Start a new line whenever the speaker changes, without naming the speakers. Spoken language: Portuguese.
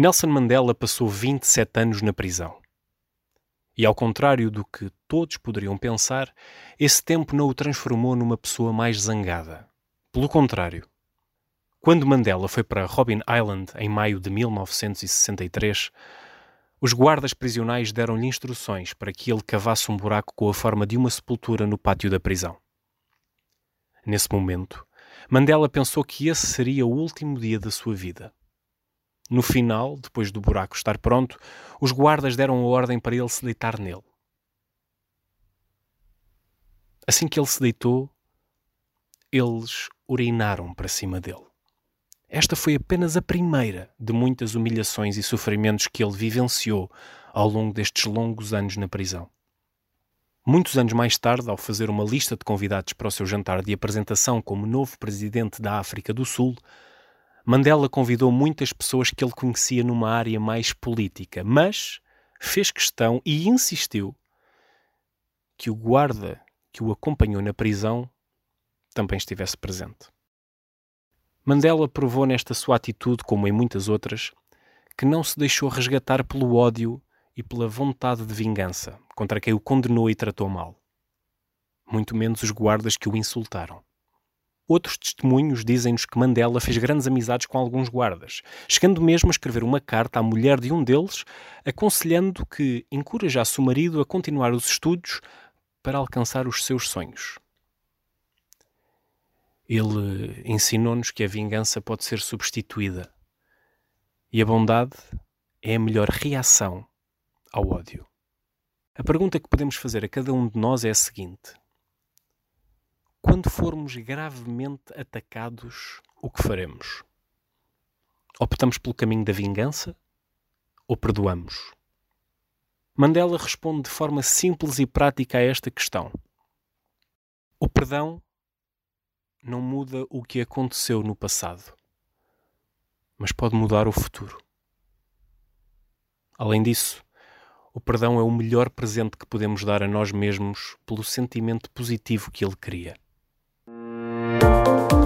Nelson Mandela passou 27 anos na prisão. E ao contrário do que todos poderiam pensar, esse tempo não o transformou numa pessoa mais zangada. Pelo contrário. Quando Mandela foi para Robben Island em maio de 1963, os guardas prisionais deram-lhe instruções para que ele cavasse um buraco com a forma de uma sepultura no pátio da prisão. Nesse momento, Mandela pensou que esse seria o último dia da sua vida. No final, depois do buraco estar pronto, os guardas deram a ordem para ele se deitar nele. Assim que ele se deitou, eles urinaram para cima dele. Esta foi apenas a primeira de muitas humilhações e sofrimentos que ele vivenciou ao longo destes longos anos na prisão. Muitos anos mais tarde, ao fazer uma lista de convidados para o seu jantar de apresentação como novo presidente da África do Sul, Mandela convidou muitas pessoas que ele conhecia numa área mais política, mas fez questão e insistiu que o guarda que o acompanhou na prisão também estivesse presente. Mandela provou nesta sua atitude, como em muitas outras, que não se deixou resgatar pelo ódio e pela vontade de vingança contra quem o condenou e tratou mal. Muito menos os guardas que o insultaram. Outros testemunhos dizem-nos que Mandela fez grandes amizades com alguns guardas, chegando mesmo a escrever uma carta à mulher de um deles, aconselhando que encorajasse o marido a continuar os estudos para alcançar os seus sonhos. Ele ensinou-nos que a vingança pode ser substituída e a bondade é a melhor reação ao ódio. A pergunta que podemos fazer a cada um de nós é a seguinte: quando formos gravemente atacados, o que faremos? Optamos pelo caminho da vingança ou perdoamos? Mandela responde de forma simples e prática a esta questão. O perdão não muda o que aconteceu no passado, mas pode mudar o futuro. Além disso, o perdão é o melhor presente que podemos dar a nós mesmos pelo sentimento positivo que ele cria. Música